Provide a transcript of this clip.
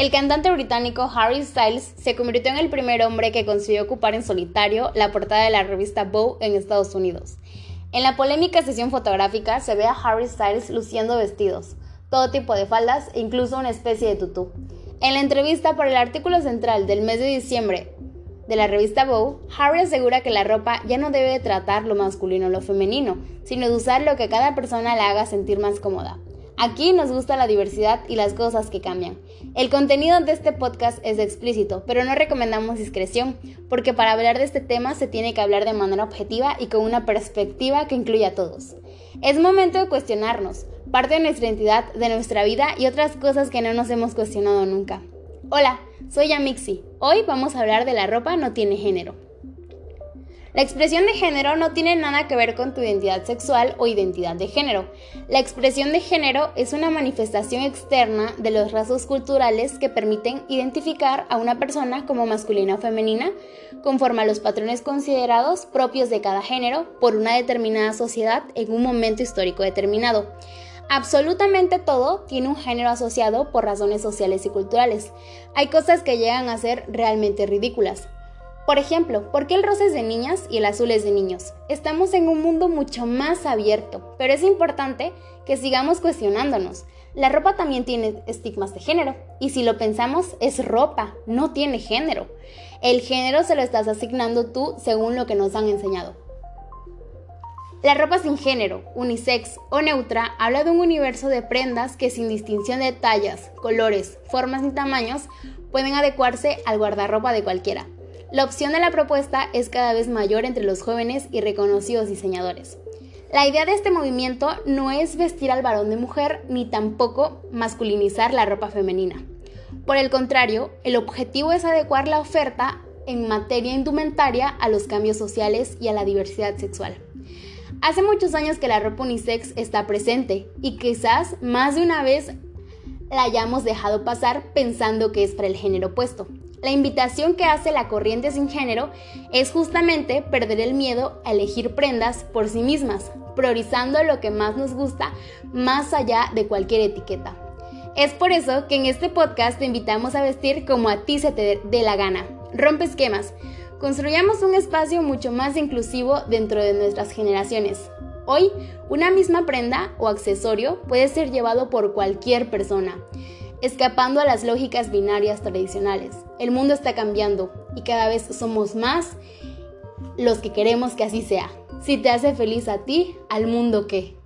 El cantante británico Harry Styles se convirtió en el primer hombre que consiguió ocupar en solitario la portada de la revista Vogue en Estados Unidos. En la polémica sesión fotográfica se ve a Harry Styles luciendo vestidos, todo tipo de faldas e incluso una especie de tutú. En la entrevista por el artículo central del mes de diciembre de la revista Vogue, Harry asegura que la ropa ya no debe tratar lo masculino o lo femenino, sino de usar lo que cada persona le haga sentir más cómoda. Aquí nos gusta la diversidad y las cosas que cambian. El contenido de este podcast es explícito, pero no recomendamos discreción, porque para hablar de este tema se tiene que hablar de manera objetiva y con una perspectiva que incluya a todos. Es momento de cuestionarnos, parte de nuestra identidad, de nuestra vida y otras cosas que no nos hemos cuestionado nunca. Hola, soy Yamixi. Hoy vamos a hablar de la ropa no tiene género. La expresión de género no tiene nada que ver con tu identidad sexual o identidad de género. La expresión de género es una manifestación externa de los rasgos culturales que permiten identificar a una persona como masculina o femenina conforme a los patrones considerados propios de cada género por una determinada sociedad en un momento histórico determinado. Absolutamente todo tiene un género asociado por razones sociales y culturales. Hay cosas que llegan a ser realmente ridículas, por ejemplo, ¿por qué el rosa es de niñas y el azul es de niños? Estamos en un mundo mucho más abierto, pero es importante que sigamos cuestionándonos. La ropa también tiene estigmas de género, y si lo pensamos, es ropa, no tiene género. El género se lo estás asignando tú según lo que nos han enseñado. La ropa sin género, unisex o neutra habla de un universo de prendas que sin distinción de tallas, colores, formas ni tamaños pueden adecuarse al guardarropa de cualquiera. La opción de la propuesta es cada vez mayor entre los jóvenes y reconocidos diseñadores. La idea de este movimiento no es vestir al varón de mujer ni tampoco masculinizar la ropa femenina. Por el contrario, el objetivo es adecuar la oferta en materia indumentaria a los cambios sociales y a la diversidad sexual. Hace muchos años que la ropa unisex está presente y quizás más de una vez la hayamos dejado pasar pensando que es para el género opuesto. La invitación que hace la corriente sin género es justamente perder el miedo a elegir prendas por sí mismas, priorizando lo que más nos gusta más allá de cualquier etiqueta. Es por eso que en este podcast te invitamos a vestir como a ti se te dé la gana. Rompe esquemas. Construyamos un espacio mucho más inclusivo dentro de nuestras generaciones. Hoy, una misma prenda o accesorio puede ser llevado por cualquier persona escapando a las lógicas binarias tradicionales. El mundo está cambiando y cada vez somos más los que queremos que así sea. Si te hace feliz a ti, al mundo qué.